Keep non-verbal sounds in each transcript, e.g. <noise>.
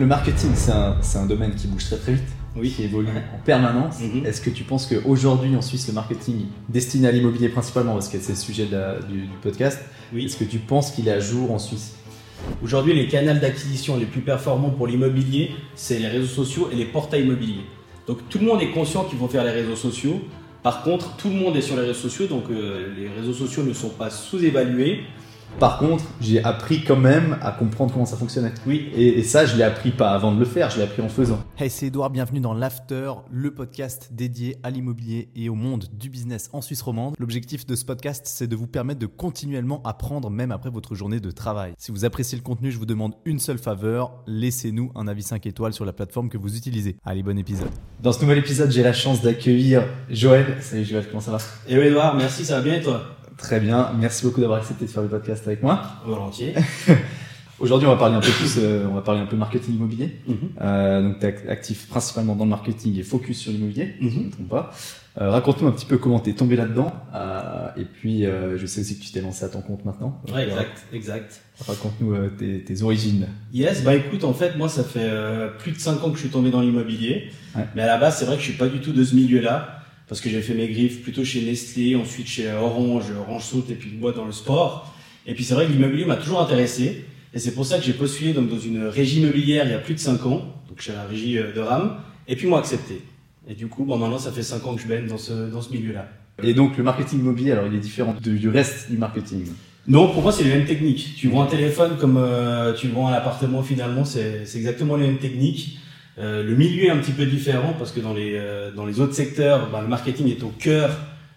Le marketing, c'est un, domaine qui bouge très très vite, Oui. qui évolue en permanence. Mhm. Est-ce que tu penses qu'aujourd'hui en Suisse, le marketing destiné à l'immobilier principalement, parce que c'est le sujet de la- du, du podcast, Oui. est-ce que tu penses qu'il est à jour en Suisse? Aujourd'hui, les canaux d'acquisition les plus performants pour l'immobilier, c'est les réseaux sociaux et les portails immobiliers. Donc tout le monde est conscient qu'il faut faire les réseaux sociaux. Par contre, tout le monde est sur les réseaux sociaux, donc euh, les réseaux sociaux ne sont pas sous-évalués. Par contre, j'ai appris quand même à comprendre comment ça fonctionnait. Oui, Et, et ça, je l'ai appris pas avant de le faire, je l'ai appris en faisant. Hey, c'est Edouard, bienvenue dans l'After, le podcast dédié à l'immobilier et au monde du business en Suisse romande. L'objectif de ce podcast, c'est de vous permettre de continuellement apprendre même après votre journée de travail. Si vous appréciez le contenu, je vous demande une seule faveur, laissez-nous un avis 5 étoiles sur la plateforme que vous utilisez. Allez, bon épisode. Dans ce nouvel épisode, j'ai la chance d'accueillir Joël. Salut Joël, comment ça va? Hello Edouard, merci, ça va bien et toi? Très bien, merci beaucoup d'avoir accepté de faire le podcast avec moi. Volontiers. <laughs> Aujourd'hui, on va parler un peu plus, euh, on va parler un peu marketing immobilier. Mhm. Euh, donc, tu es actif principalement dans le marketing et focus sur l'immobilier, si je ne Mhm. me trompe pas. Euh, Raconte-nous un petit peu comment tu es tombé là-dedans. Et puis, je sais aussi que tu t'es lancé à ton compte maintenant. Donc, Ouais, exact, exact. Raconte-nous tes, tes origines. Yes, bah écoute, en fait, moi, ça fait plus de 5 ans que je suis tombé dans l'immobilier. Ouais. Mais à la base, c'est vrai que je suis pas du tout de ce milieu-là. Parce que j'ai fait mes griffes plutôt chez Nestlé, ensuite chez Orange, Orange Saute et puis moi dans le sport. Et puis c'est vrai que l'immobilier m'a toujours intéressé. Et c'est pour ça que j'ai postulé donc, dans une régie immobilière il y a plus de 5 ans. Donc chez la régie euh, de RAM. Et puis moi accepté. Et du coup, bon, maintenant, ça fait 5 ans que je baigne dans ce, dans ce milieu-là. Et donc, le marketing immobilier, alors, il est différent du, du reste du marketing? Non, pour moi, c'est les mêmes techniques. Tu vends un téléphone comme euh, tu vends un appartement, finalement, c'est c'est exactement les mêmes techniques. Euh, le milieu est un petit peu différent parce que dans les, euh, dans les autres secteurs, bah, le marketing est au cœur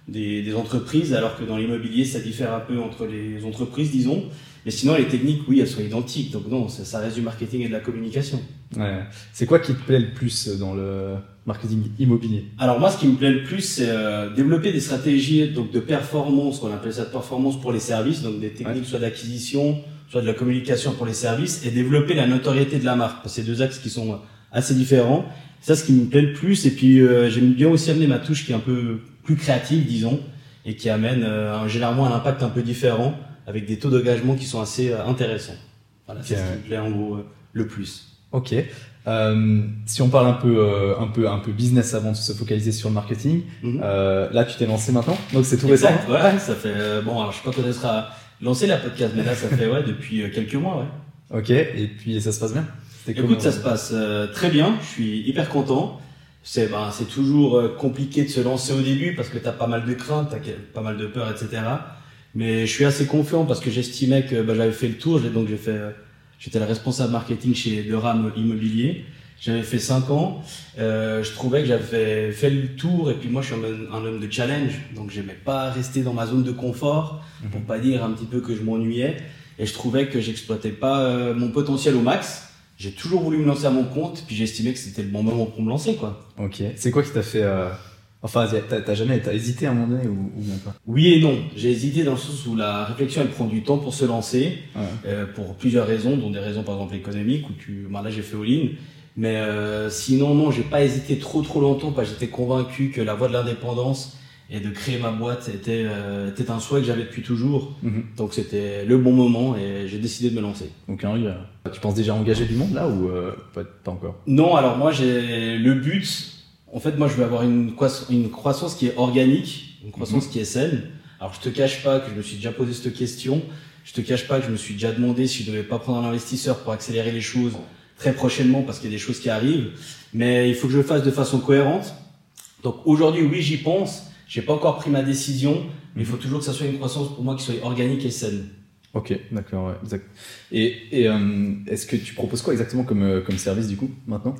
des, des entreprises, alors que dans l'immobilier, ça diffère un peu entre les entreprises, disons. Mais sinon, les techniques, oui, elles sont identiques. Donc non, ça, ça reste du marketing et de la communication. Ouais. C'est quoi qui te plaît le plus dans le marketing immobilier? Alors moi, ce qui me plaît le plus, c'est euh, développer des stratégies donc de performance, on appelle ça de performance pour les services, donc des techniques soit d'acquisition, soit de la communication pour les services, et développer la notoriété de la marque. C'est deux axes qui sont assez différents. Ça, ce qui me plaît le plus, et puis euh, j'aime bien aussi amener ma touche qui est un peu plus créative, disons, et qui amène euh, un- généralement un impact un peu différent, avec des taux d'engagement qui sont assez euh, intéressants. Voilà, c'est ce qui me plaît en gros le plus. Ok. Si on parle un peu, un peu, un peu business avant de se focaliser sur le marketing, Mhm. là, tu t'es lancé maintenant, donc c'est tout récent. Ouais, ça fait bon. Alors, je sais pas quand elle sera lancée la podcast, mais là, ça fait ouais depuis quelques mois, ouais. Ok. Et puis ça se passe bien? Écoute, ça se passe euh, très bien. Je suis hyper content. C'est ben, c'est toujours euh, compliqué de se lancer au début parce que t'as pas mal de craintes, t'as pas mal de peur, etc. Mais je suis assez confiant parce que j'estimais que ben, j'avais fait le tour. Donc j'ai fait, euh, j'étais le responsable marketing chez De Ram Immobilier. J'avais fait 5 ans. Euh, je trouvais que j'avais fait le tour et puis moi je suis un, homme- un homme de challenge, donc j'aimais pas rester dans ma zone de confort pour pas dire un petit peu que je m'ennuyais. Et je trouvais que j'exploitais pas euh, mon potentiel au max. J'ai toujours voulu me lancer à mon compte, puis j'estimais que c'était le bon moment pour me lancer, quoi. Ok. C'est quoi qui t'a fait euh, Enfin, t'as jamais, t'as hésité à un moment donné ou, ou même pas? Oui et non. J'ai hésité dans le sens où la réflexion elle prend du temps pour se lancer, Ouais. euh, pour plusieurs raisons, dont des raisons par exemple économiques où tu, bah, là j'ai fait all-in. Mais euh, sinon non, j'ai pas hésité trop trop longtemps parce que j'étais convaincu que la voie de l'indépendance et de créer ma boîte était euh, était un souhait que j'avais depuis toujours. Mhm. Donc c'était le bon moment et j'ai décidé de me lancer. Aucun regret. Tu penses déjà engager du monde là ou euh, pas, pas encore? Non, alors moi j'ai le but. En fait, moi je veux avoir une, croiss- une croissance qui est organique, une croissance qui est saine. Alors je te cache pas que je me suis déjà posé cette question. Je te cache pas que je me suis déjà demandé si je devais pas prendre un investisseur pour accélérer les choses très prochainement parce qu'il y a des choses qui arrivent. Mais il faut que je le fasse de façon cohérente. Donc aujourd'hui, oui, j'y pense. J'ai pas encore pris ma décision, mais il faut toujours que ça soit une croissance pour moi qui soit organique et saine. Ok, d'accord, ouais, exact. Et, et euh, est-ce que tu proposes quoi exactement comme, euh, comme service du coup maintenant?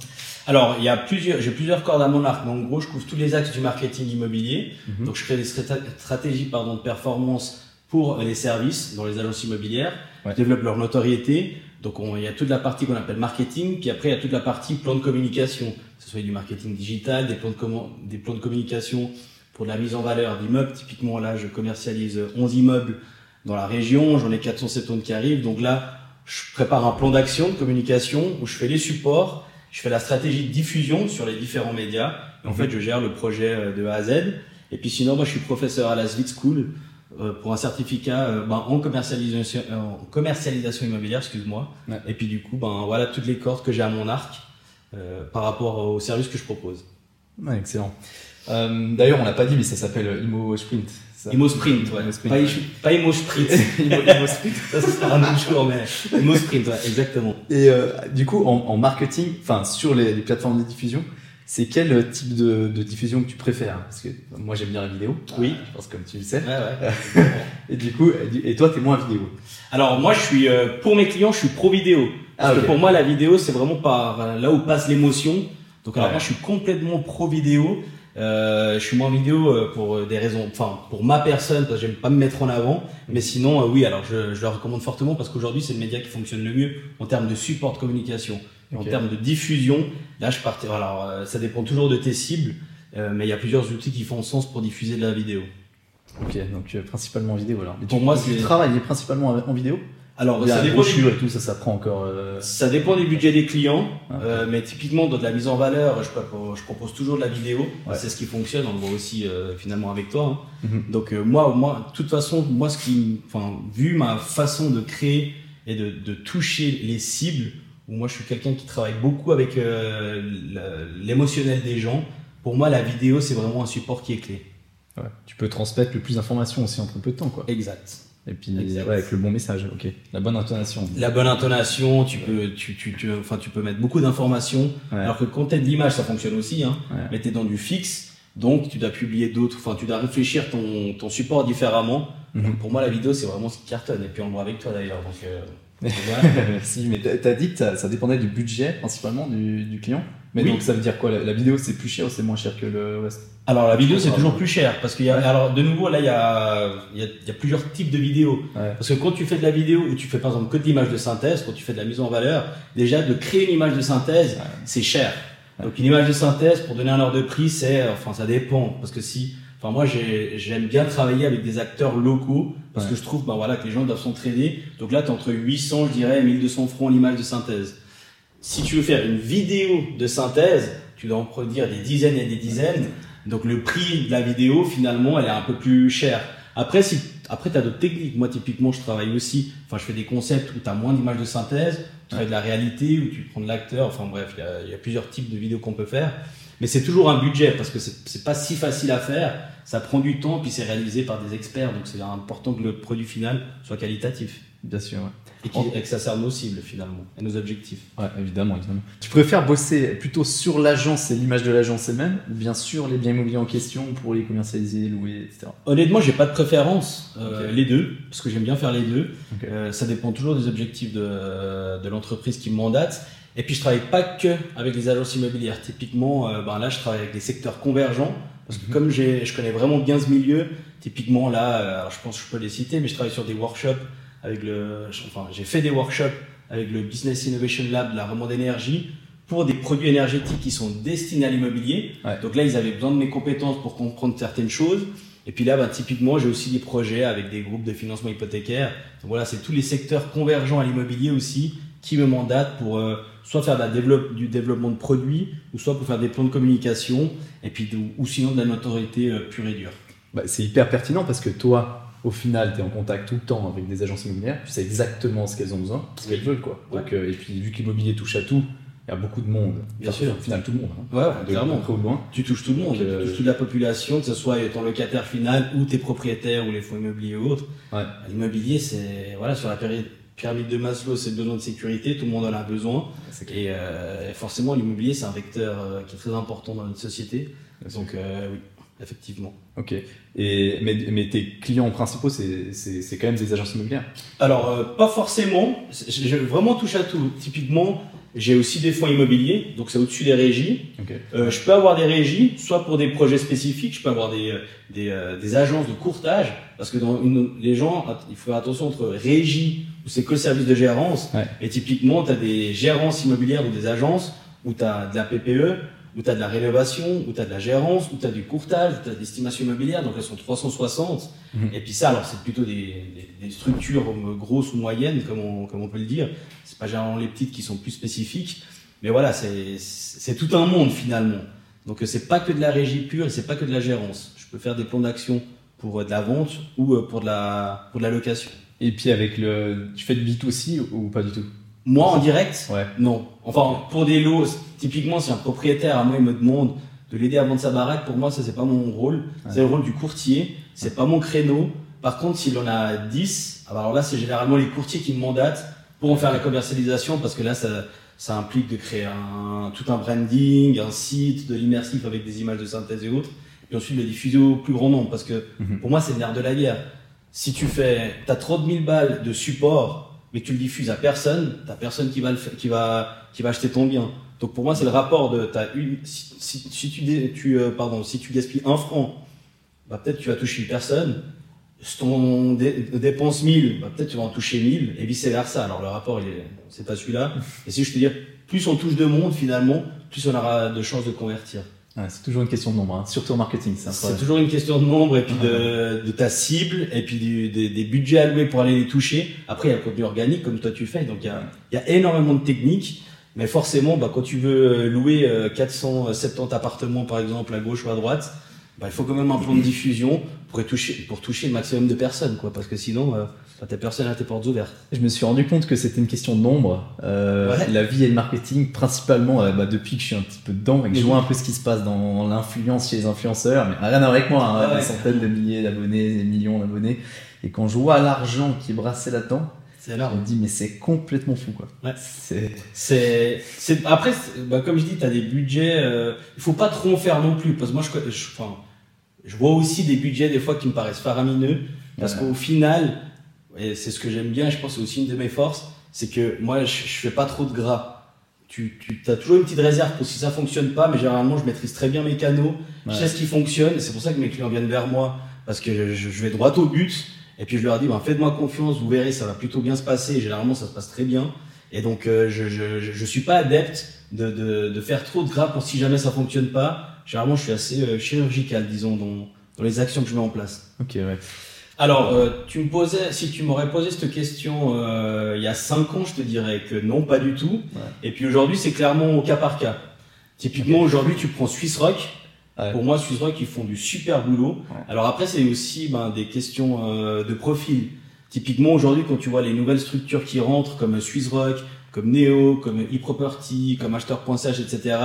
Alors, il y a plusieurs, j'ai plusieurs cordes à mon arc, mais en gros, je couvre tous les axes du marketing immobilier. Mhm. Donc, je crée des stratégies, pardon, de performance pour les services dans les agences immobilières. Ouais. Je développe leur notoriété. Donc, on- il y a toute la partie qu'on appelle marketing, puis après, il y a toute la partie plan de communication. Que ce soit du marketing digital, des plans de, des plans de communication pour de la mise en valeur d'immeubles. Typiquement, là, je commercialise 11 immeubles dans la région. J'en ai 470 qui arrivent. Donc là, je prépare un plan d'action de communication où je fais les supports, je fais la stratégie de diffusion sur les différents médias. Et en Mhm. fait, je gère le projet euh, de A à Z. Et puis sinon, moi, je suis professeur à la Svit School euh, pour un certificat euh, ben, en, commercialisation, en commercialisation immobilière, excuse-moi. Ouais. Et puis du coup, ben, voilà toutes les cordes que j'ai à mon arc euh, par rapport au service que je propose. Ouais, excellent. Euh, D'ailleurs, on l'a pas dit, mais ça s'appelle Imo Sprint. ça. Imo Sprint, ouais. Imo Sprint, pas, ouais. Imo- pas Imo Sprint. <laughs> Imo, Imo Sprint. <laughs> Ça, ce sera un autre jour, mais Imo Sprint, ouais, exactement. Et euh, du coup, en, en marketing, enfin sur les, les plateformes de diffusion, c'est quel type de, de diffusion que tu préfères? Parce que moi, j'aime bien la vidéo. Oui. Je pense comme tu le sais. Ouais, ouais. <laughs> Et du coup, et toi, t'es moins vidéo. Alors moi, je suis euh, pour mes clients, je suis pro vidéo. Parce Ah, ok. que pour moi, la vidéo, c'est vraiment par euh, là où passe l'émotion. Donc alors Ouais. moi, je suis complètement pro vidéo. Euh, je suis moins vidéo euh, pour euh, des raisons, enfin pour ma personne, parce que j'aime pas me mettre en avant. Mais sinon, euh, oui, alors je, je le recommande fortement parce qu'aujourd'hui, c'est le média qui fonctionne le mieux en termes de support de communication, en termes de diffusion. Là, je partais. Alors, euh, ça dépend toujours de tes cibles, mais il y a plusieurs outils qui font sens pour diffuser de la vidéo. Ok, donc principalement vidéo alors. Et Pour tu, moi, c'est- travailles principalement en en vidéo? Alors, Il y a ça dépend. des- brochure et tout, ça, ça prend encore. euh, Ça dépend du budget des clients, Ah, euh, mais typiquement dans de la mise en valeur, je propose, je propose toujours de la vidéo. Ouais. C'est ce qui fonctionne, on le voit aussi euh, finalement avec toi. hein. Mhm. Donc moi, moi, de toute façon, moi, ce qui, enfin, vu ma façon de créer et de, de toucher les cibles, où moi je suis quelqu'un qui travaille beaucoup avec l'émotionnel des gens. Pour moi, la vidéo, c'est vraiment un support qui est clé. ouais. Tu peux transmettre le plus d'informations aussi en très peu de temps, quoi. Exact. Et puis, ouais, avec le bon message, ok. La bonne intonation. La bonne intonation, tu peux, tu, tu, tu, enfin, tu peux mettre beaucoup d'informations. Ouais. Alors que quand t'as de l'image, ça fonctionne aussi. Hein. Ouais. mais tu es dans du fixe, donc tu dois publier d'autres, enfin tu dois réfléchir ton, ton support différemment. Donc, pour moi, la vidéo, c'est vraiment ce qui cartonne, et puis on le voit avec toi d'ailleurs. Donc, euh, <laughs> donc voilà. Merci, mais t'as- t'as dit que ça, ça dépendait du budget principalement du, du client? Mais Oui. donc ça veut dire quoi la, la vidéo c'est plus cher ou c'est moins cher que le reste? Alors la vidéo, c'est toujours plus cher, parce qu'il y a, alors de nouveau, là, il y a, il y, a, y a plusieurs types de vidéos. Ouais. Parce que quand tu fais de la vidéo, ou tu fais par exemple que de l'image de synthèse, quand tu fais de la mise en valeur, déjà de créer une image de synthèse, Ouais. c'est cher. Ouais. Donc une image de synthèse, pour donner un ordre de prix, c'est, enfin ça dépend, parce que si, enfin moi j'ai- j'aime bien travailler avec des acteurs locaux, parce que je trouve, ben voilà, que les gens doivent s'entraider. Donc là, tu entre 800, je dirais, et 1200 francs l'image de synthèse. Si tu veux faire une vidéo de synthèse, tu dois en produire des dizaines et des dizaines. Donc le prix de la vidéo, finalement, elle est un peu plus chère. Après, si, après, t'as d'autres techniques. Moi, typiquement, je travaille aussi, enfin, je fais des concepts où t'as moins d'images de synthèse, tu fais de la réalité, où tu prends de l'acteur. Enfin, bref, il y y a plusieurs types de vidéos qu'on peut faire. Mais c'est toujours un budget parce que c'est pas si facile à faire. Ça prend du temps, puis c'est réalisé par des experts. Donc, c'est important que le produit final soit qualitatif. Bien sûr, ouais. Et, qui- et que ça serve nos cibles, finalement, et nos objectifs. Ouais, évidemment, évidemment. Tu préfères bosser plutôt sur l'agence et l'image de l'agence elle-même, ou bien sûr les biens immobiliers en question pour les commercialiser, louer, etc. Honnêtement, j'ai pas de préférence. Euh. Les deux, parce que j'aime bien faire les deux. Euh, ça dépend toujours des objectifs de, de l'entreprise qui me mandate. Et puis, je travaille pas que avec les agences immobilières. Typiquement, euh, ben là, je travaille avec des secteurs convergents. Parce que comme j'ai, je connais vraiment bien ce milieu, typiquement là, alors je pense que je peux les citer, mais je travaille sur des workshops avec le, enfin, j'ai fait des workshops avec le Business Innovation Lab de la Remont d'énergie pour des produits énergétiques qui sont destinés à l'immobilier. Ouais. Donc là, ils avaient besoin de mes compétences pour comprendre certaines choses. Et puis là, bah, typiquement, j'ai aussi des projets avec des groupes de financement hypothécaire. Donc voilà, c'est tous les secteurs convergents à l'immobilier aussi qui me mandatent pour euh, soit faire de la développe- du développement de produits, ou soit pour faire des plans de communication, et puis ou sinon de la notoriété euh, pure et dure. Bah, c'est hyper pertinent parce que toi, au final, tu es en contact tout le temps avec des agences immobilières, tu sais exactement ce qu'elles ont besoin, ce qu'elles veulent, quoi. Donc, euh, et puis, vu que l'immobilier touche à tout, il y a beaucoup de monde. Bien Enfin, sûr. Au final, tout le monde. hein. De clairement. de loin. Tu touches tout le monde, euh, tu touches toute la population, que ce soit ton locataire final ou tes propriétaires ou les fonds immobiliers ou autres. Ouais. L'immobilier, c'est voilà sur la pyramide de Maslow, c'est le besoin de sécurité, tout le monde en a besoin. Et euh, forcément, l'immobilier, c'est un vecteur qui est très important dans notre société. Donc oui, effectivement. Ok. Et, mais, mais tes clients principaux, c'est quand même des agences immobilières. Alors, euh, pas forcément. Je, vraiment touche à tout. Typiquement, j'ai aussi des fonds immobiliers, donc c'est au-dessus des régies. Ok. Euh, je peux avoir des régies, soit pour des projets spécifiques, je peux avoir des, euh, des, euh, des agences de courtage, parce que dans une, les gens, il faut faire attention entre régie, où c'est que le service de gérance, Ouais. et typiquement, tu as des gérances immobilières ou des agences, où tu as de la PPE, où tu as de la rénovation, où tu as de la gérance, où tu as du courtage, où tu as de l'estimation immobilière, donc elles sont 360. Mhm. Et puis ça, alors c'est plutôt des, des, des structures grosses ou moyennes, comme on, comme on peut le dire. C'est pas généralement les petites qui sont plus spécifiques. Mais voilà, c'est tout un monde finalement. Donc euh, c'est pas que de la régie pure et c'est pas que de la gérance. Je peux faire des plans d'action pour euh, de la vente ou euh, pour de la, pour de la location. Et puis avec le, tu fais de B2C ou pas du tout? Moi en direct, Ouais. non. Enfin, pour des lots, typiquement, si un propriétaire à moi il me demande de l'aider à vendre sa baraque, pour moi ça c'est pas mon rôle. C'est le rôle du courtier. C'est pas mon créneau. Par contre, s'il en a 10, ah bah alors là c'est généralement les courtiers qui me mandatent pour en faire la commercialisation parce que là ça, ça implique de créer un, tout un branding, un site, de l'immersif avec des images de synthèse et autres. Et ensuite le diffuser au plus grand nombre parce que Mhm. pour moi c'est le nerf de la guerre. Si tu fais, t'as 30 000 balles de support, mais que tu le diffuses à personne, t'as personne qui va le qui va, qui va acheter ton bien. Donc pour moi c'est le rapport de, t'as une, si, si, si tu, tu, euh, pardon, si tu gaspilles un franc, bah peut-être tu vas toucher une personne. Si ton dé- dépense 1000, bah peut-être tu vas en toucher 1000 et vice versa. Alors le rapport c'est pas celui-là. <laughs> Et si je te dis, plus on touche de monde finalement, plus on aura de chances de convertir. Ouais, C'est toujours une question de nombre, hein. surtout en marketing. C'est toujours une question de nombre et puis de, de ta cible et puis du- des, des budgets alloués pour aller les toucher. Après, il y a le contenu organique comme toi tu fais. Donc il y a, il y a énormément de techniques. Mais forcément, bah, quand tu veux louer euh, 470 appartements par exemple à gauche ou à droite, bah, il faut quand même un plan de diffusion pour toucher, pour toucher le maximum de personnes, quoi. Parce que sinon, euh, bah, t'as personne à tes portes ouvertes. Je me suis rendu compte que c'était une question de nombre. Euh, Ouais. La vie et le marketing, principalement euh, bah, depuis que je suis un petit peu dedans et que je vois un peu ce qui se passe dans l'influence chez les influenceurs, mais rien à voir avec moi, hein, Ah ouais. des centaines de milliers d'abonnés, des millions d'abonnés. Et quand je vois l'argent qui est brassé là-dedans, là. me dis mais c'est complètement fou quoi. Ouais. C'est C'est, après, bah, comme je dis, t'as des budgets. Euh, il faut pas trop en faire non plus, parce que moi, je, je, enfin, je vois aussi des budgets des fois qui me paraissent faramineux, parce Ouais. qu'au final, et c'est ce que j'aime bien, je pense que c'est aussi une de mes forces, c'est que moi, je, je fais pas trop de gras. Tu, tu as toujours une petite réserve pour si ça fonctionne pas, mais généralement, je maîtrise très bien mes canaux, Ouais. je sais ce qui fonctionne, et c'est pour ça que mes clients viennent vers moi, parce que je, je vais droit au but. Et puis je leur dis, ben, faites-moi confiance, vous verrez, ça va plutôt bien se passer. Et généralement, ça se passe très bien. Et donc, euh, je, je, je, je suis pas adepte de, de, de faire trop de gras pour si jamais ça fonctionne pas. Généralement, je suis assez euh, chirurgical, disons, dans, dans les actions que je mets en place. ok ouais. Alors, euh, tu me posais, si tu m'aurais posé cette question euh, il y a cinq ans, je te dirais que non, pas du tout. Ouais. Et puis aujourd'hui, c'est clairement au cas par cas. Typiquement, aujourd'hui, tu prends Swiss Rock. Ouais. Pour moi, Swiss Rock, ils font du super boulot. Ouais. Alors après, c'est aussi ben, des questions euh, de profil. Typiquement, aujourd'hui, quand tu vois les nouvelles structures qui rentrent, comme Swiss Rock, comme Neo, comme eProperty, comme Acheteur.ch, etc.,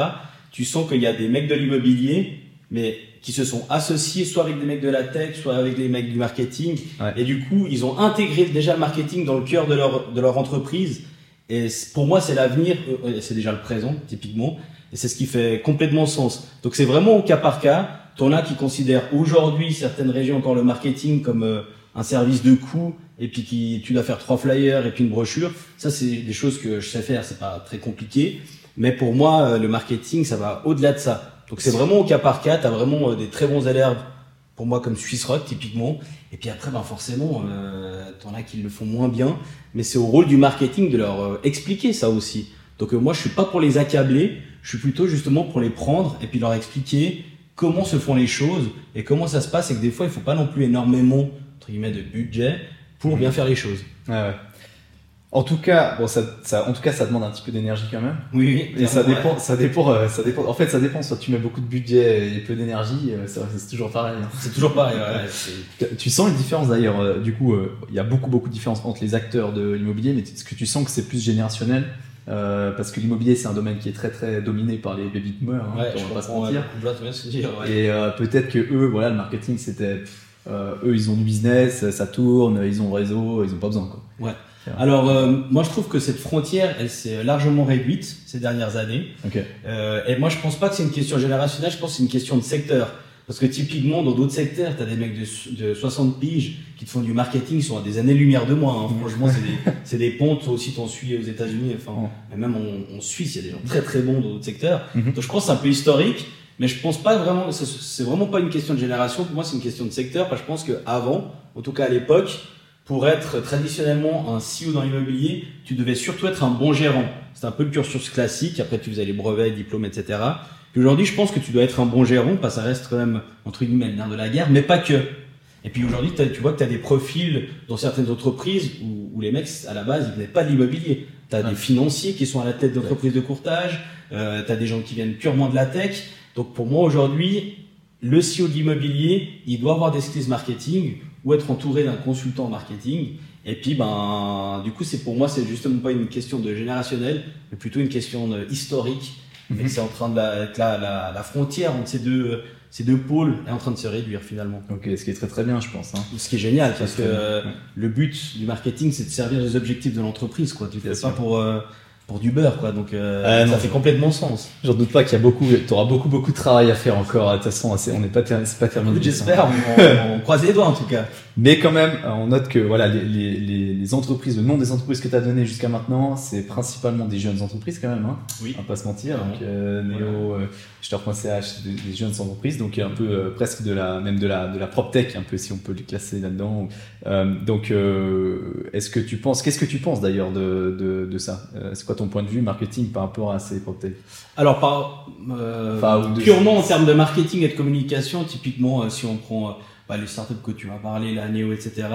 tu sens qu'il y a des mecs de l'immobilier, mais qui se sont associés soit avec des mecs de la tech, soit avec des mecs du marketing. Ouais. Et du coup, ils ont intégré déjà le marketing dans le cœur de leur, de leur entreprise. Et pour moi, c'est l'avenir, euh, euh, c'est déjà le présent, typiquement. Et c'est ce qui fait complètement sens. Donc c'est vraiment au cas par cas. T'en as qui considèrent aujourd'hui certaines régions encore le marketing comme euh, un service de coût et puis qui tu dois faire trois flyers et puis une brochure. Ça c'est des choses que je sais faire, c'est pas très compliqué. Mais pour moi, le marketing, ça va au-delà de ça. Donc c'est vraiment au cas par cas. T'as vraiment euh, des très bons élèves pour moi comme Swiss Rock typiquement. Et puis après, ben forcément, euh, t'en as qui le font moins bien. Mais c'est au rôle du marketing de leur euh, expliquer ça aussi. Donc euh, moi, je suis pas pour les accabler. Je suis plutôt justement pour les prendre et puis leur expliquer comment se font les choses et comment ça se passe et que des fois, il faut pas non plus énormément entre guillemets de budget pour bien faire les choses. Ouais. En tout cas, bon, ça, ça, en tout cas, ça demande un petit peu d'énergie quand même. Oui, oui. Et ça dépend, ça dépend, euh, ça dépend. En fait, ça dépend. Soit tu mets beaucoup de budget et peu d'énergie, euh, c'est toujours pareil. hein. ouais. C'est toujours pareil. ouais, Tu sens une différence d'ailleurs. euh, du coup, il y a beaucoup, beaucoup de différence entre les acteurs de l'immobilier, mais est-ce que tu sens que c'est plus générationnel Euh, Parce que l'immobilier, c'est un domaine qui est très, très dominé par les baby boomers. Hein, ouais, on va pas se ouais, mentir. ce ouais. Et euh, peut-être que eux, voilà, le marketing, c'était, euh, eux, ils ont du business, ça tourne, ils ont réseau, ils ont pas besoin. Quoi. Alors, euh, moi, je trouve que cette frontière, elle s'est largement réduite ces dernières années. Ok. Euh, et moi, je pense pas que c'est une question générationnelle, je pense que c'est une question de secteur. Parce que typiquement, dans d'autres secteurs, tu as des mecs de, de 60 piges qui te font du marketing, ils sont à des années-lumière de moi. Hein. Franchement, c'est des, <laughs> des ponts. Toi aussi, t'en suis aux États-Unis. Enfin, mais même en, en Suisse, il y a des gens très très bons dans d'autres secteurs. Mhm. Donc, je pense que c'est un peu historique. Mais je pense pas vraiment, c'est- vraiment pas une question de génération. Pour moi, c'est une question de secteur. Parce que je pense que avant, en tout cas à l'époque, pour être traditionnellement un CEO dans l'immobilier, tu devais surtout être un bon gérant. C'est un peu le cursus classique. Après, tu faisais les brevets, diplômes, etc. Puis aujourd'hui, je pense que tu dois être un bon gérant, parce que ça reste quand même, entre guillemets, le nerf de la guerre, mais pas que. Et puis aujourd'hui, tu vois que tu as des profils dans certaines entreprises où, où les mecs, à la base, ils venaient pas de l'immobilier. Tu as des financiers qui sont à la tête d'entreprises de courtage, euh, tu as des gens qui viennent purement de la tech. Donc pour moi, aujourd'hui, le CEO de l'immobilier, il doit avoir des skills marketing ou être entouré d'un consultant marketing. Et puis, ben, du coup, c'est pour moi, c'est justement pas une question de générationnel, mais plutôt une question de historique. Et c'est en train de la, la, la, la frontière entre ces deux, ces deux pôles est en train de se réduire finalement. Ok, ce qui est très très bien, je pense. hein. Ce qui est génial, parce que bien, euh, ouais. le but du marketing, c'est de servir les objectifs de l'entreprise, quoi. Tu fais pas sûr. pour, euh, pour du beurre, quoi. Donc, euh, Ah, ça non. fait complètement sens. J'en doute pas qu'il y a beaucoup, tu auras beaucoup beaucoup de travail à faire encore. De toute façon, on n'est pas, c'est pas terminé. J'espère, <laughs> on, croise les doigts en tout cas. Mais quand même, euh, on note que voilà, les, les, les, entreprises, le nom des entreprises que tu as donné jusqu'à maintenant, c'est principalement des jeunes entreprises quand même. Hein. Oui. On va pas se mentir. Donc, euh, Neo, euh, Shutter.ch, c'est des, des jeunes entreprises, donc un peu euh, presque de la même de la de la prop tech, un peu si on peut les classer là-dedans. Euh, donc, euh, est-ce que tu penses, qu'est-ce que tu penses d'ailleurs de, de, de ça? Euh, C'est quoi ton point de vue marketing par rapport à ces prop tech Alors, par, euh, Enfin, purement en termes de marketing et de communication, typiquement, euh, si on prend euh, bah, les startups que tu as parlé, la Neo, etc.,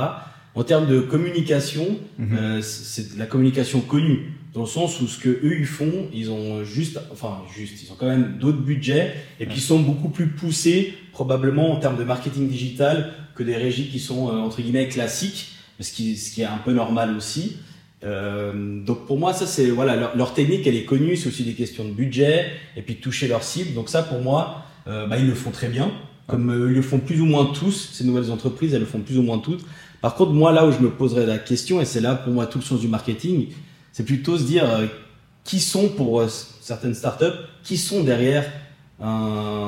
en termes de communication, Mhm. euh, c'est de la communication connue, dans le sens où ce que eux ils font, ils ont juste, enfin juste, ils ont quand même d'autres budgets et puis ils sont beaucoup plus poussés probablement en termes de marketing digital que des régies qui sont euh, entre guillemets classiques, ce qui, ce qui est un peu normal aussi. Euh, donc pour moi ça c'est voilà leur, technique elle est connue, c'est aussi des questions de budget et puis de toucher leur cible. Donc ça pour moi euh, bah, ils le font très bien, comme euh, ils le font plus ou moins tous ces nouvelles entreprises elles le font plus ou moins toutes. Par contre moi là où je me poserais la question et c'est là pour moi tout le sens du marketing, c'est plutôt se dire qui sont pour certaines startups, qui sont derrière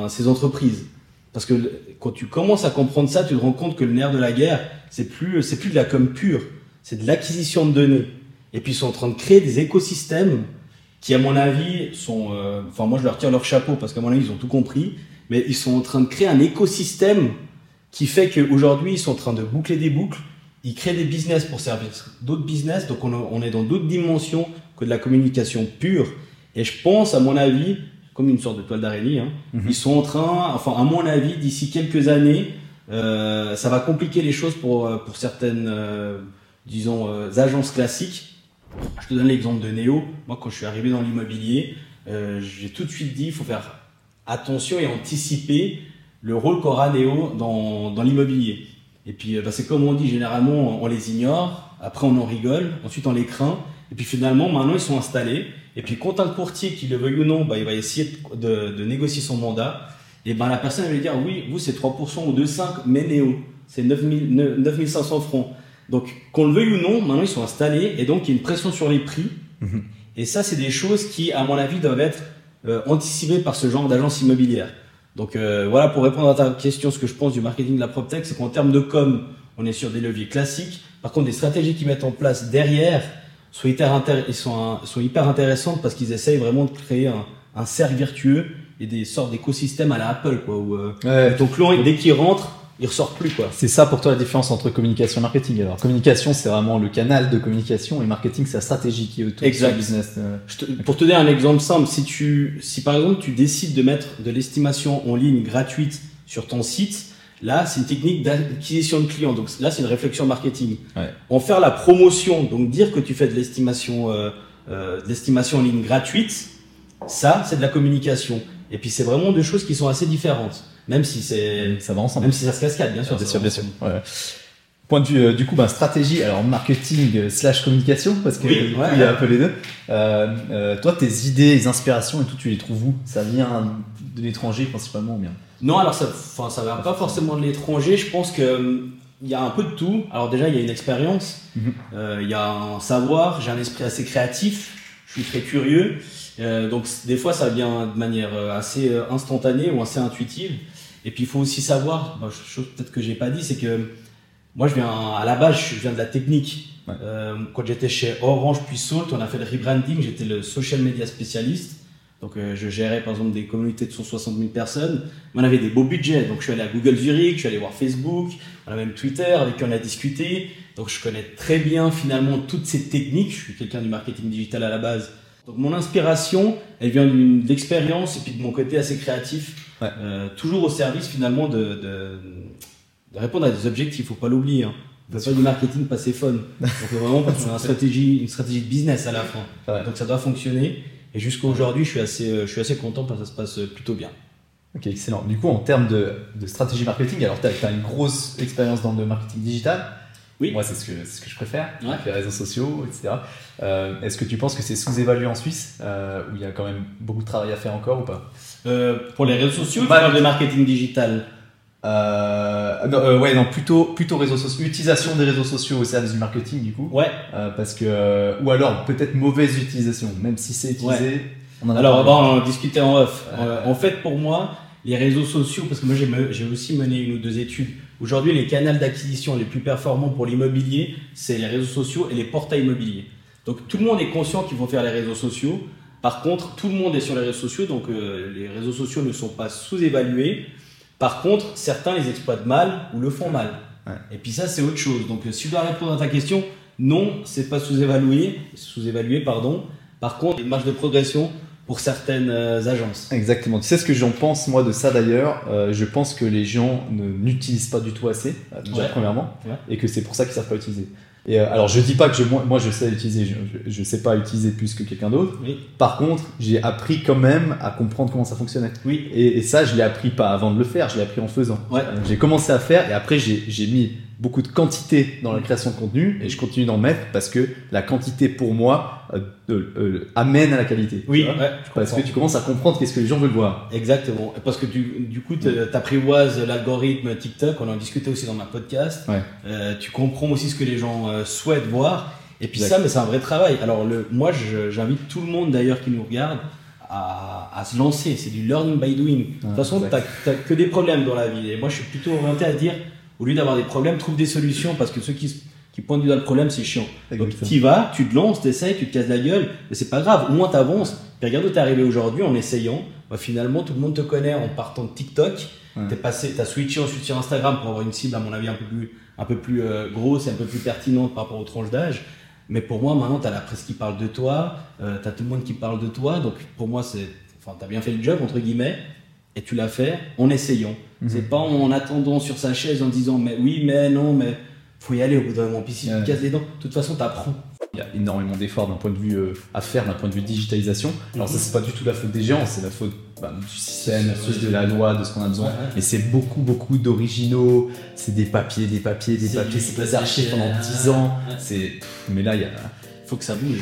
ces entreprises? Parce que quand tu commences à comprendre ça, tu te rends compte que le nerf de la guerre, c'est plus c'est plus de la com pure, c'est de l'acquisition de données. Et puis ils sont en train de créer des écosystèmes qui, à mon avis, sont. euh, enfin, moi je leur tire leur chapeau parce qu'à mon avis ils ont tout compris, mais ils sont en train de créer un écosystème qui fait qu'aujourd'hui ils sont en train de boucler des boucles, ils créent des business pour servir d'autres business, donc on, on est dans d'autres dimensions que de la communication pure. Et je pense, à mon avis, comme une sorte de toile d'araignée, hein, Mhm. ils sont en train, enfin à mon avis, d'ici quelques années, euh, ça va compliquer les choses pour, euh, pour certaines, euh, disons, agences classiques. Je te donne l'exemple de Néo. Moi, quand je suis arrivé dans l'immobilier, euh, j'ai tout de suite dit, il faut faire attention et anticiper le rôle qu'aura Néo dans, dans l'immobilier. Et puis, euh, bah, c'est comme on dit, généralement, on les ignore, après on en rigole, ensuite on les craint, et puis finalement, maintenant, ils sont installés. Et puis, quand un courtier, qui le veuille ou non, bah, il va essayer de, négocier son mandat, et ben la personne va lui dire, oui, vous, c'est 3% ou 2,5, mais Néo, c'est 9000 9 9500 francs. Donc, qu'on le veuille ou non, maintenant, ils sont installés, et donc, il y a une pression sur les prix. Mhm. Et ça, c'est des choses qui, à mon avis, doivent être euh, anticipées par ce genre d'agence immobilière. Donc euh, voilà, pour répondre à ta question, ce que je pense du marketing de la PropTech, c'est qu'en termes de com, on est sur des leviers classiques. Par contre, les stratégies qu'ils mettent en place derrière sont hyper, ils sont, hyper intéressantes parce qu'ils essayent vraiment de créer un, un cercle vertueux et des sortes d'écosystèmes à la Apple, quoi. Où, euh, Ouais. ton client, dès qu'il rentre, il ressort plus, quoi. C'est ça pour toi la différence entre communication et marketing. Alors, communication, c'est vraiment le canal de communication et marketing, c'est la stratégie qui est autour Exact. du business. Euh, te- pour te donner un exemple simple, si tu, si par exemple tu décides de mettre de l'estimation en ligne gratuite sur ton site, là c'est une technique d'acquisition de clients. Donc là c'est une réflexion marketing. Ouais. En faire la promotion, donc dire que tu fais de l'estimation, euh, euh, de l'estimation en ligne gratuite, ça c'est de la communication. Et puis c'est vraiment deux choses qui sont assez différentes, même si c'est, Ça va ensemble. même si ça se cascade bien sûr. bien sûr, bien sûr. Ouais. Point de vue, euh, du coup, bah, stratégie, alors marketing euh, slash communication, parce que Oui, du coup, ouais, il y a un peu les deux. Euh, euh, toi, tes idées, les inspirations et tout, tu les trouves où? Ça vient de l'étranger principalement ou bien? Non, alors ça, enfin, ça vient pas forcément de l'étranger. Je pense que hum, il y a un peu de tout. Alors déjà, il y a une expérience, Mhm. euh, il y a un savoir. J'ai un esprit assez créatif. Je suis très curieux. Donc des fois, ça vient de manière assez instantanée ou assez intuitive. Et puis il faut aussi savoir, bah, chose peut-être que j'ai pas dit, c'est que moi, je viens à la base, je viens de la technique. Ouais. Euh, quand j'étais chez Orange puis Salt, on a fait le rebranding. J'étais le social media spécialiste. Donc euh, je gérais par exemple des communautés de 160 000 personnes. Mais on avait des beaux budgets. Donc je suis allé à Google Zurich, je suis allé voir Facebook, on a même Twitter avec qui on a discuté. Donc je connais très bien finalement toutes ces techniques. Je suis quelqu'un du marketing digital à la base. Donc mon inspiration, elle vient d'une de l'expérience et puis de mon côté assez créatif. Ouais. Euh, toujours au service finalement de, de, de répondre à des objectifs, faut pas l'oublier. Hein. On fait pas du marketing passer fun. <laughs> Donc vraiment parce qu'on a une stratégie, une stratégie de business à la fin. Ouais. Donc ça doit fonctionner. Et jusqu'à aujourd'hui, je suis assez, euh, je suis assez content parce que ça se passe euh, plutôt bien. Ok, excellent. Du coup, en termes de, de stratégie marketing, alors tu as, une grosse expérience dans le marketing digital. Oui. Moi, c'est ce, que, ce que je préfère, Ouais. les réseaux sociaux, etc. Euh, Est-ce que tu penses que c'est sous-évalué en Suisse, euh, où il y a quand même beaucoup de travail à faire encore ou pas? Euh, pour les réseaux sociaux, Bah, parles de marketing digital. non, Ouais, non, plutôt, plutôt réseaux sociaux. Utilisation des réseaux sociaux au service du marketing, du coup. Ouais. Parce que, ou alors peut-être mauvaise utilisation, même si c'est utilisé. On en a Alors, bon, on en discutait en off. Ouais. En fait, pour moi, les réseaux sociaux, parce que moi j'ai aussi mené une ou deux études. Aujourd'hui, les canaux d'acquisition les plus performants pour l'immobilier, c'est les réseaux sociaux et les portails immobiliers. Donc tout le monde est conscient qu'il faut faire les réseaux sociaux. Par contre, tout le monde est sur les réseaux sociaux, donc euh, les réseaux sociaux ne sont pas sous-évalués. Par contre, certains les exploitent mal ou le font mal. Ouais. Et puis ça, c'est autre chose. Donc euh, si je dois répondre à ta question, non, c'est pas sous-évalué, sous-évalué, pardon. Par contre, il y a une marge de progression pour certaines euh, agences. Exactement. Tu sais ce que j'en pense moi de ça d'ailleurs? Euh, Je pense que les gens ne- n'utilisent pas du tout assez, euh, déjà Ouais. premièrement, Ouais. et que c'est pour ça qu'ils savent pas utiliser. Et euh, alors je dis pas que je, moi, moi, je sais utiliser, je, je sais pas utiliser plus que quelqu'un d'autre. Oui. Par contre, j'ai appris quand même à comprendre comment ça fonctionnait. Oui. Et, et ça, je l'ai appris pas avant de le faire, je l'ai appris en faisant. Ouais. Euh, j'ai commencé à faire et après j'ai mis beaucoup de quantité dans la création de contenu et je continue d'en mettre parce que la quantité pour moi euh, euh, amène à la qualité. Oui, ouais, parce que tu commences à comprendre qu'est-ce que les gens veulent voir. Exactement. Parce que du, du coup, tu apprivoises l'algorithme TikTok, on en discutait aussi dans ma podcast. Ouais. Euh, tu comprends aussi ce que les gens souhaitent voir. Et puis Exact. ça, mais c'est un vrai travail. Alors, le, moi, j'invite tout le monde d'ailleurs qui nous regarde à, à se lancer. C'est du learning by doing. De toute façon, exact. tu que des problèmes dans la vie. Et moi, je suis plutôt orienté à dire, au lieu d'avoir des problèmes, trouve des solutions parce que ceux qui, pointent du doigt le problème, c'est chiant. Donc Exactement. tu y vas, tu te lances, t'essayes, tu te casses la gueule, mais c'est pas grave, au moins t'avances. Puis regarde où t'es arrivé aujourd'hui en essayant. Bah, finalement, tout le monde te connaît en partant de TikTok. Ouais. T'es passé, t'as switché ensuite sur Instagram pour avoir une cible à mon avis un peu plus, un peu plus euh, grosse et un peu plus pertinente par rapport aux tranches d'âge. Mais pour moi, maintenant, t'as la presse qui parle de toi, euh, t'as tout le monde qui parle de toi. Donc pour moi, c'est, enfin, t'as bien fait le job entre guillemets, et tu l'as fait en essayant. Mhm. C'est pas en attendant sur sa chaise en disant mais oui, mais non, mais faut y aller au bout d'un moment. Puis si tu te casses les dents, de toute façon, t'apprends. Il y a énormément d'efforts d'un point de vue euh, à faire, d'un point de vue digitalisation. Alors ça, Mhm. c'est pas du tout la faute des géants, c'est la faute bah, du système, de la loi, de ce qu'on a besoin. Ouais, ouais. Mais c'est beaucoup, beaucoup d'originaux. C'est des papiers, des papiers, des C'est papiers, c'est des archives pendant papier, 10 ans. ouais. C'est, mais là, il y a, Faut que ça bouge.